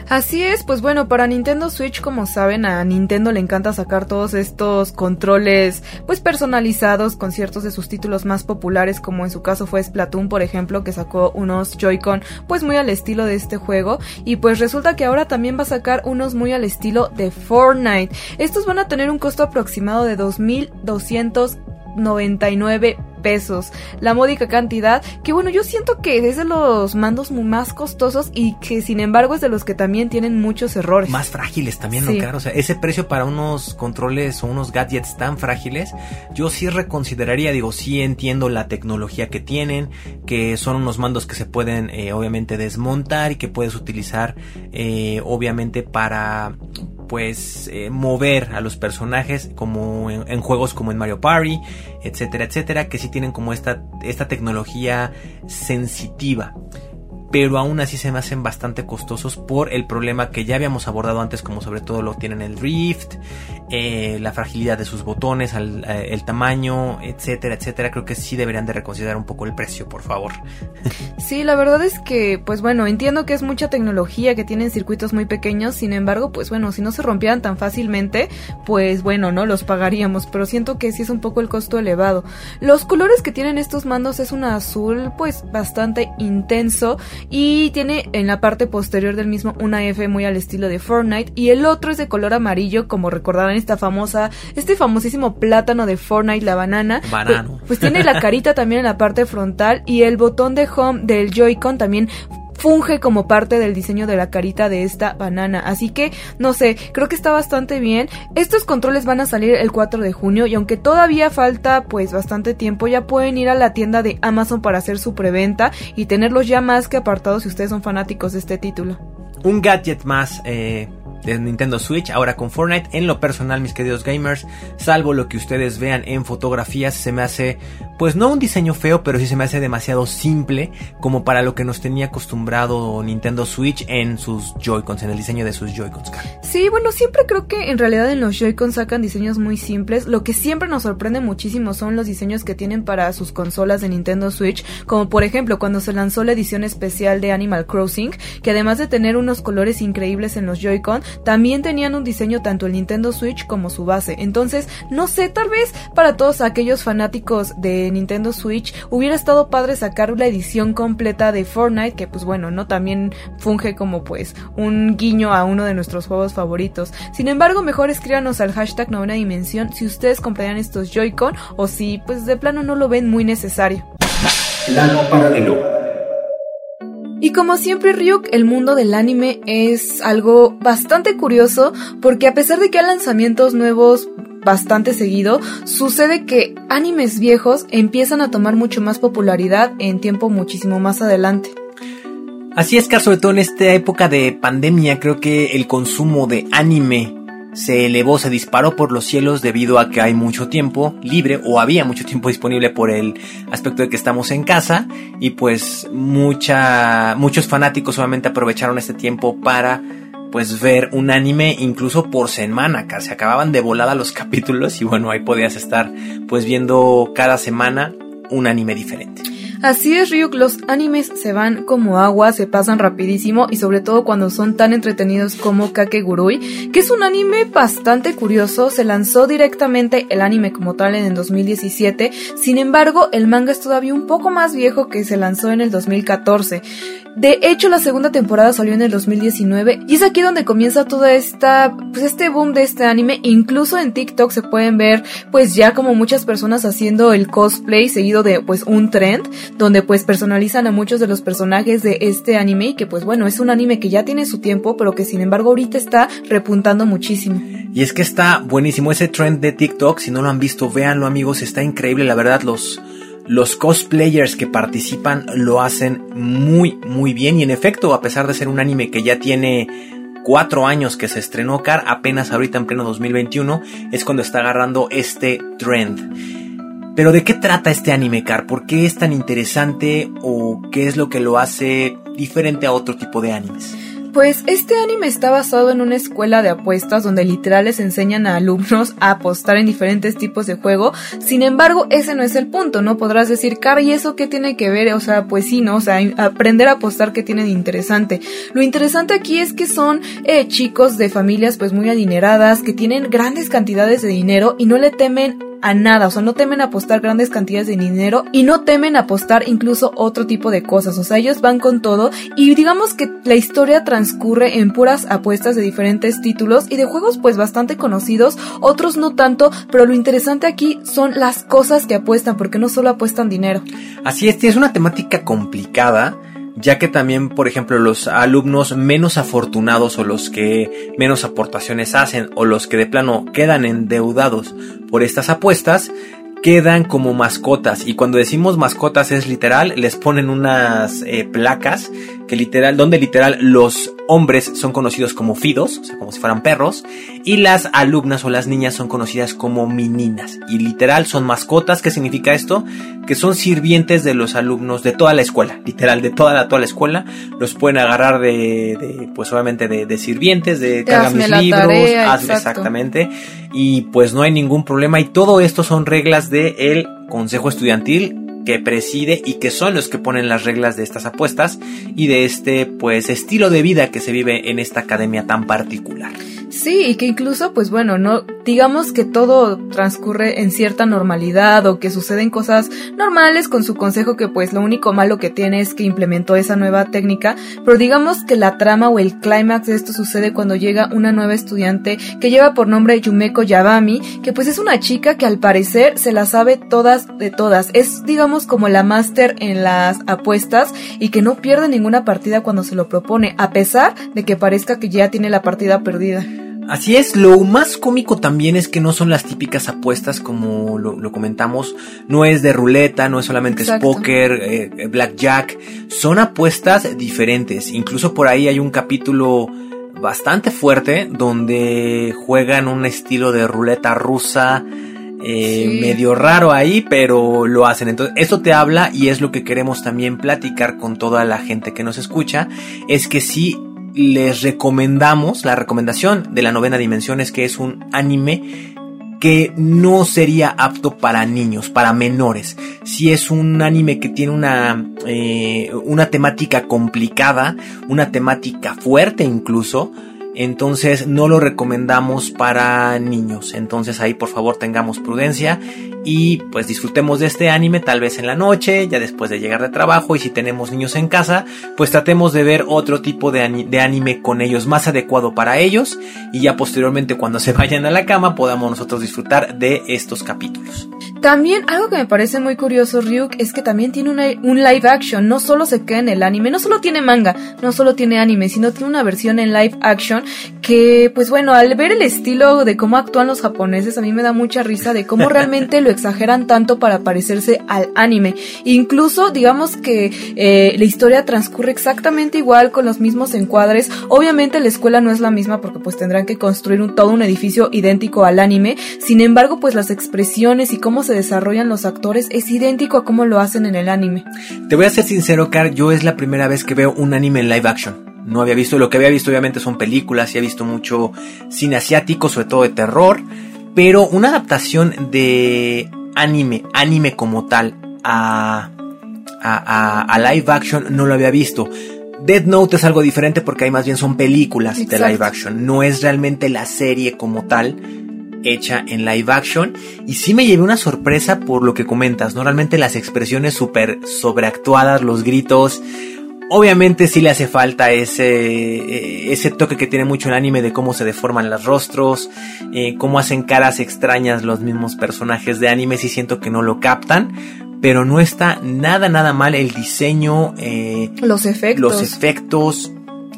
Así es, pues bueno, para Nintendo Switch, como saben, a Nintendo le encanta sacar todos estos controles pues personalizados con ciertos de sus títulos más populares, como en su caso fue Splatoon, por ejemplo, que sacó unos Joy-Con pues muy al estilo de este juego y pues resulta que ahora también va a sacar unos muy al estilo de Fortnite. Estos van a tener un costo aproximado de 2299 pesos, la módica cantidad, que bueno, yo siento que es de los mandos más costosos y que sin embargo es de los que también tienen muchos errores. Más frágiles también, Sí. ¿no, Caro? O sea, ese precio para unos controles o unos gadgets tan frágiles, yo sí reconsideraría, digo, sí entiendo la tecnología que tienen, que son unos mandos que se pueden eh, obviamente desmontar y que puedes utilizar eh, obviamente para pues eh, mover a los personajes como en, en juegos como en Mario Party, etcétera, etcétera, que sí tienen como esta, esta tecnología sensitiva pero aún así se me hacen bastante costosos por el problema que ya habíamos abordado antes, como sobre todo lo tienen el Rift, eh, la fragilidad de sus botones, eh, el tamaño, etcétera, etcétera. Creo que sí deberían de reconsiderar un poco el precio, por favor. Sí, la verdad es que, pues bueno, entiendo que es mucha tecnología, que tienen circuitos muy pequeños, sin embargo, pues bueno, si no se rompieran tan fácilmente, pues bueno, no los pagaríamos, pero siento que sí es un poco el costo elevado. Los colores que tienen estos mandos es un azul, pues bastante intenso, y tiene en la parte posterior del mismo una F muy al estilo de Fortnite, y el otro es de color amarillo, como recordarán esta famosa, este famosísimo plátano de Fortnite, la banana. Banano. Pues, pues tiene la carita también en la parte frontal y el botón de home del Joy-Con también funge como parte del diseño de la carita de esta banana. Así que, no sé, creo que está bastante bien. Estos controles van a salir el 4 de junio y aunque todavía falta pues bastante tiempo, ya pueden ir a la tienda de Amazon para hacer su preventa y tenerlos ya más que apartados si ustedes son fanáticos de este título. Un gadget más eh, de Nintendo Switch, ahora con Fortnite. En lo personal, mis queridos gamers, salvo lo que ustedes vean en fotografías, se me hace, pues no un diseño feo, pero sí se me hace demasiado simple como para lo que nos tenía acostumbrado Nintendo Switch en sus Joy-Cons, en el diseño de sus Joy-Cons. Sí, bueno, siempre creo que en realidad en los Joy-Con sacan diseños muy simples. Lo que siempre nos sorprende muchísimo son los diseños que tienen para sus consolas de Nintendo Switch, como por ejemplo cuando se lanzó la edición especial de Animal Crossing, que además de tener unos colores increíbles en los Joy-Con, también tenían un diseño tanto el Nintendo Switch como su base. Entonces, no sé, tal vez para todos aquellos fanáticos de Nintendo Switch hubiera estado padre sacar la edición completa de Fortnite, que pues bueno, no también funge como pues un guiño a uno de nuestros juegos favoritos. Sin embargo, mejor escríbanos al hashtag novena dimensión si ustedes comprarían estos Joy-Con o si pues de plano no lo ven muy necesario. Y como siempre, Ryuk, el mundo del anime es algo bastante curioso porque a pesar de que hay lanzamientos nuevos bastante seguido, sucede que animes viejos empiezan a tomar mucho más popularidad en tiempo muchísimo más adelante. Así es, Car, sobre todo en esta época de pandemia, creo que el consumo de anime se elevó, se disparó por los cielos debido a que hay mucho tiempo libre o había mucho tiempo disponible por el aspecto de que estamos en casa y pues mucha, muchos fanáticos solamente aprovecharon este tiempo para pues ver un anime incluso por semana, Car. se acababan de volada los capítulos y bueno, ahí podías estar pues viendo cada semana un anime diferente. Así es, Ryuk, los animes se van como agua, se pasan rapidísimo y sobre todo cuando son tan entretenidos como Kakegurui, que es un anime bastante curioso, se lanzó directamente el anime como tal en el 2017, sin embargo el manga es todavía un poco más viejo que se lanzó en el 2014. De hecho, la segunda temporada salió en el 2019 y es aquí donde comienza toda esta, pues este boom de este anime. Incluso en TikTok se pueden ver, pues ya como muchas personas haciendo el cosplay seguido de, pues un trend, donde pues personalizan a muchos de los personajes de este anime y que pues bueno, es un anime que ya tiene su tiempo, pero que sin embargo ahorita está repuntando muchísimo. Y es que está buenísimo ese trend de TikTok, si no lo han visto, véanlo amigos, está increíble, la verdad los los cosplayers que participan lo hacen muy muy bien y en efecto, a pesar de ser un anime que ya tiene cuatro años que se estrenó Car, apenas ahorita en pleno 2021 es cuando está agarrando este trend. Pero ¿de qué trata este anime Car? ¿Por qué es tan interesante o qué es lo que lo hace diferente a otro tipo de animes? Pues este anime está basado en una escuela de apuestas donde literal les enseñan a alumnos a apostar en diferentes tipos de juego. Sin embargo, ese no es el punto, ¿no? Podrás decir, Cara, ¿y eso qué tiene que ver? O sea, pues sí, ¿no? O sea, aprender a apostar que tiene de interesante. Lo interesante aquí es que son eh, chicos de familias pues muy adineradas, que tienen grandes cantidades de dinero y no le temen a nada, o sea, no temen apostar grandes cantidades de dinero y no temen apostar incluso otro tipo de cosas, o sea, ellos van con todo y digamos que la historia transcurre en puras apuestas de diferentes títulos y de juegos pues bastante conocidos, otros no tanto, pero lo interesante aquí son las cosas que apuestan, porque no solo apuestan dinero. Así es, es una temática complicada ya que también, por ejemplo, los alumnos menos afortunados o los que menos aportaciones hacen o los que de plano quedan endeudados por estas apuestas, quedan como mascotas. Y cuando decimos mascotas es literal, les ponen unas eh, placas que literal, donde literal los hombres son conocidos como fidos, o sea, como si fueran perros, y las alumnas o las niñas son conocidas como meninas. Y literal son mascotas, ¿qué significa esto? Que son sirvientes de los alumnos de toda la escuela, literal, de toda la, toda la escuela. Los pueden agarrar de, pues obviamente de, sirvientes, de carga mis libros, exactamente. Y pues no hay ningún problema. Y todo esto son reglas del Consejo Estudiantil que preside y que son los que ponen las reglas de estas apuestas y de este pues estilo de vida que se vive en esta academia tan particular. Sí, y que incluso, pues bueno, no digamos que todo transcurre en cierta normalidad o que suceden cosas normales con su consejo que pues lo único malo que tiene es que implementó esa nueva técnica, pero digamos que la trama o el clímax de esto sucede cuando llega una nueva estudiante que lleva por nombre Yumeko Yabami, que pues es una chica que al parecer se la sabe todas de todas, es digamos como la máster en las apuestas y que no pierde ninguna partida cuando se lo propone, a pesar de que parezca que ya tiene la partida perdida. Así es, lo más cómico también es que no son las típicas apuestas como lo, comentamos, no es de ruleta, no es solamente es póker, eh, blackjack, son apuestas diferentes, incluso por ahí hay un capítulo bastante fuerte donde juegan un estilo de ruleta rusa, eh, medio raro ahí, pero lo hacen. Entonces, esto te habla y es lo que queremos también platicar con toda la gente que nos escucha, es que sí les recomendamos, la recomendación de la novena dimensión es que es un anime que no sería apto para niños, para menores. Si es un anime que tiene una, eh, una temática complicada, una temática fuerte incluso, entonces no lo recomendamos para niños. Entonces ahí por favor tengamos prudencia y pues disfrutemos de este anime tal vez en la noche, ya después de llegar de trabajo y si tenemos niños en casa, pues tratemos de ver otro tipo de, anime con ellos más adecuado para ellos y ya posteriormente cuando se vayan a la cama podamos nosotros disfrutar de estos capítulos. También algo que me parece muy curioso, Ryuk, es que también tiene un live action, no solo se queda en el anime, no solo tiene manga, no solo tiene anime, sino tiene una versión en live action que, pues bueno, al ver el estilo de cómo actúan los japoneses, a mí me da mucha risa de cómo realmente lo exageran tanto para parecerse al anime. Incluso, digamos que eh, la historia transcurre exactamente igual con los mismos encuadres. Obviamente la escuela no es la misma porque pues tendrán que construir un, todo un edificio idéntico al anime. Sin embargo, pues las expresiones y cómo se desarrollan los actores es idéntico a cómo lo hacen en el anime. Te voy a ser sincero, Car, yo es la primera vez que veo un anime en live action no había visto, lo que había visto obviamente son películas y he visto mucho cine asiático, sobre todo de terror, pero una adaptación de anime, anime como tal, a, a, live action no lo había visto. Dead Note es algo diferente porque ahí más bien son películas de live action, no es realmente la serie como tal hecha en live action y sí me llevé una sorpresa por lo que comentas, ¿no? Realmente las expresiones súper sobreactuadas, los gritos, Obviamente sí le hace falta ese, eh, ese toque que tiene mucho el anime de cómo se deforman los rostros, eh, cómo hacen caras extrañas los mismos personajes de anime, sí siento que no lo captan, pero no está nada, nada mal el diseño, eh, los efectos. Los efectos,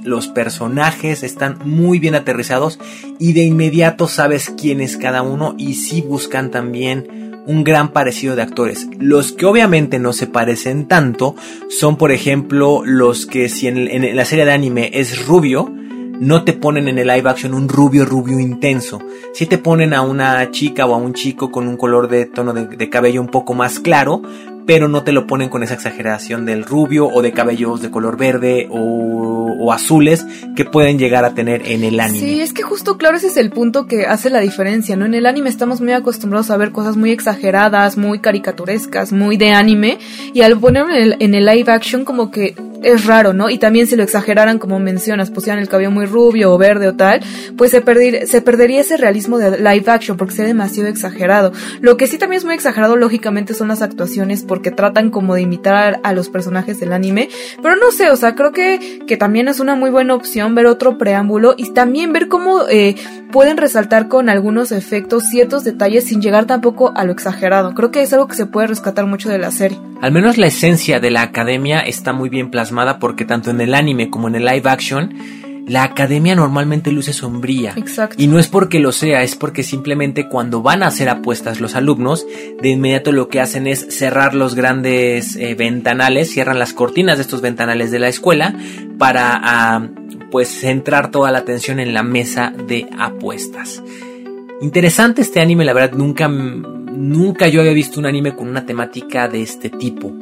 los personajes están muy bien aterrizados y de inmediato sabes quién es cada uno y sí buscan también un gran parecido de actores. Los que obviamente no se parecen tanto son, por ejemplo, los que si en, la serie de anime es rubio, no te ponen en el live action un rubio rubio intenso. Si te ponen a una chica o a un chico con un color de tono de cabello un poco más claro, pero no te lo ponen con esa exageración del rubio o de cabellos de color verde o, azules que pueden llegar a tener en el anime. Sí, es que justo claro ese es el punto que hace la diferencia, ¿no? En el anime estamos muy acostumbrados a ver cosas muy exageradas, muy caricaturescas, muy de anime y al ponerlo en el, en el live action como que es raro, ¿no? Y también si lo exageraran, como mencionas, pusieran el cabello muy rubio o verde o tal, pues se, se perdería ese realismo de live action porque sea demasiado exagerado. Lo que sí también es muy exagerado, lógicamente, son las actuaciones porque tratan como de imitar a los personajes del anime, pero no sé, o sea, creo que, que también es una muy buena opción ver otro preámbulo y también ver cómo eh, pueden resaltar con algunos efectos ciertos detalles sin llegar tampoco a lo exagerado. Creo que es algo que se puede rescatar mucho de la serie. Al menos la esencia de la academia está muy bien plasmada porque tanto en el anime como en el live action la academia normalmente luce sombría. Exacto. Y no es porque lo sea, es porque simplemente cuando van a hacer apuestas los alumnos, de inmediato lo que hacen es cerrar los grandes eh, ventanales, cierran las cortinas de estos ventanales de la escuela para ah, pues centrar toda la atención en la mesa de apuestas. Interesante este anime, la verdad nunca nunca yo había visto un anime con una temática de este tipo.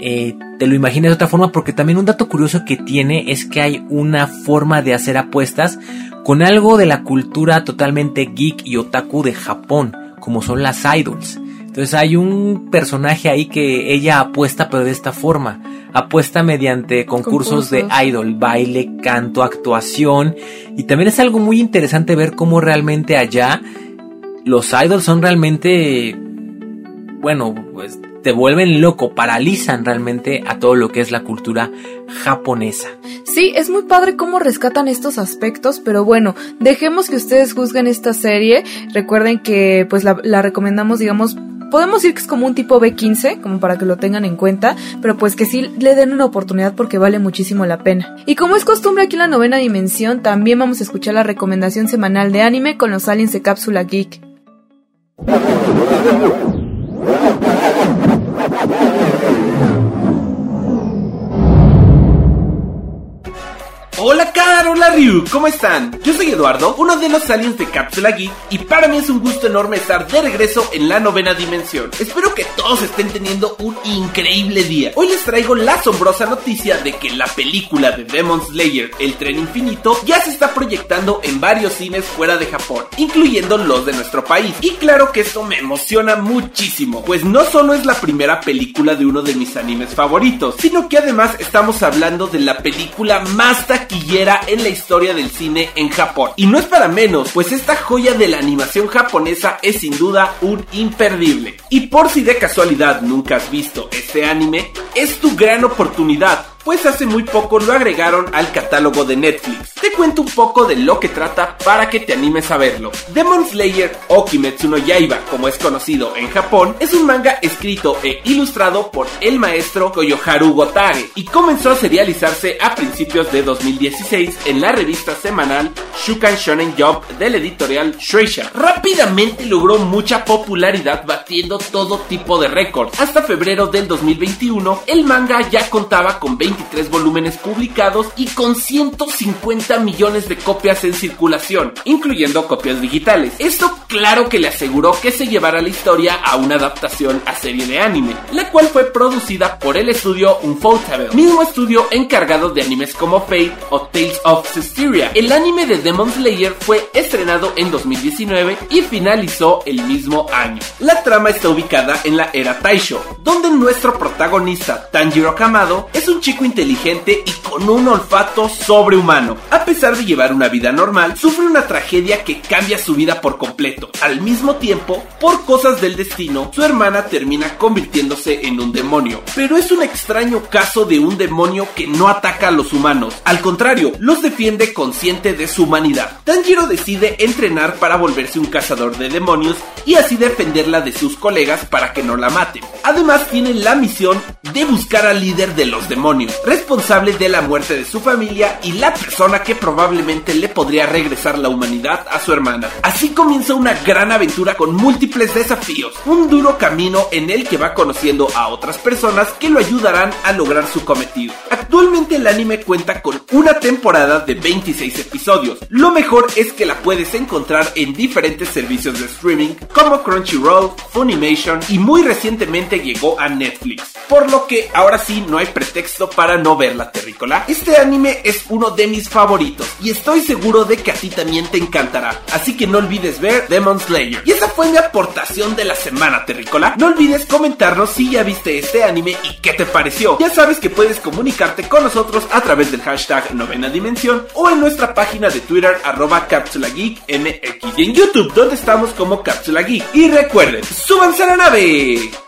Eh, te lo imaginas de otra forma porque también un dato curioso que tiene es que hay una forma de hacer apuestas con algo de la cultura totalmente geek y otaku de Japón, como son las idols. Entonces hay un personaje ahí que ella apuesta pero de esta forma. Apuesta mediante concursos, de idol, baile, canto, actuación. Y también es algo muy interesante ver cómo realmente allá los idols son realmente, bueno, pues te vuelven loco, paralizan realmente a todo lo que es la cultura japonesa. Sí, es muy padre cómo rescatan estos aspectos, pero bueno, dejemos que ustedes juzguen esta serie. Recuerden que pues la, la recomendamos, digamos, podemos decir que es como un tipo B15, como para que lo tengan en cuenta, pero pues que sí le den una oportunidad porque vale muchísimo la pena. Y como es costumbre aquí en la novena dimensión, también vamos a escuchar la recomendación semanal de anime con los aliens de Cápsula Geek. Hola Caro, hola Ryu, ¿cómo están? Yo soy Eduardo, uno de los aliens de Cápsula Geek y para mí es un gusto enorme estar de regreso en la novena dimensión. Espero que todos estén teniendo un increíble día. Hoy les traigo la asombrosa noticia de que la película de Demon Slayer, El Tren Infinito, ya se está proyectando en varios cines fuera de Japón, incluyendo los de nuestro país. Y claro que esto me emociona muchísimo, pues no solo es la primera película de uno de mis animes favoritos, sino que además estamos hablando de la película más en la historia del cine en Japón. Y no es para menos, pues esta joya de la animación japonesa es sin duda un imperdible. Y por si de casualidad nunca has visto este anime, es tu gran oportunidad pues hace muy poco lo agregaron al catálogo de Netflix. Te cuento un poco de lo que trata para que te animes a verlo. Demon Slayer o Kimetsu no Yaiba, como es conocido en Japón, es un manga escrito e ilustrado por el maestro Koyoharu Gotage y comenzó a serializarse a principios de 2016 en la revista semanal Shukan Shonen Jump del editorial Shueisha. Rápidamente logró mucha popularidad batiendo todo tipo de récords. Hasta febrero del 2021, el manga ya contaba con 20 23 volúmenes publicados y con 150 millones de copias en circulación, incluyendo copias digitales. Esto claro que le aseguró que se llevara la historia a una adaptación a serie de anime, la cual fue producida por el estudio Ufotable, mismo estudio encargado de animes como Fate o Tales of Systeria. El anime de Demon Slayer fue estrenado en 2019 y finalizó el mismo año. La trama está ubicada en la era Taisho, donde nuestro protagonista Tanjiro Kamado es un chico inteligente y con un olfato sobrehumano. A pesar de llevar una vida normal, sufre una tragedia que cambia su vida por completo. Al mismo tiempo, por cosas del destino, su hermana termina convirtiéndose en un demonio. Pero es un extraño caso de un demonio que no ataca a los humanos. Al contrario, los defiende consciente de su humanidad. Tanjiro decide entrenar para volverse un cazador de demonios y así defenderla de sus colegas para que no la maten. Además tiene la misión de buscar al líder de los demonios, responsable de la muerte de su familia y la persona que probablemente le podría regresar la humanidad a su hermana. Así comienza una gran aventura con múltiples desafíos, un duro camino en el que va conociendo a otras personas que lo ayudarán a lograr su cometido. Actualmente el anime cuenta con una temporada de 26 episodios. Lo mejor es que la puedes encontrar en diferentes servicios de streaming como Crunchyroll, Funimation y muy recientemente llegó a Netflix. Por lo que ahora sí no hay pretexto para no verla, te terrícola? Este anime es uno de mis favoritos y estoy seguro de que a ti también te encantará. Así que no olvides ver Demon Slayer. Y esa fue mi aportación de la semana terrícola. No olvides comentarnos si ya viste este anime y qué te pareció. Ya sabes que puedes comunicarte con nosotros a través del hashtag novena dimensión o en nuestra página de Twitter arroba Cápsula y en YouTube donde estamos como Cápsula Geek. Y recuerden, súbanse a la nave.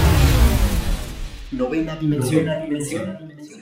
Novena dimensión.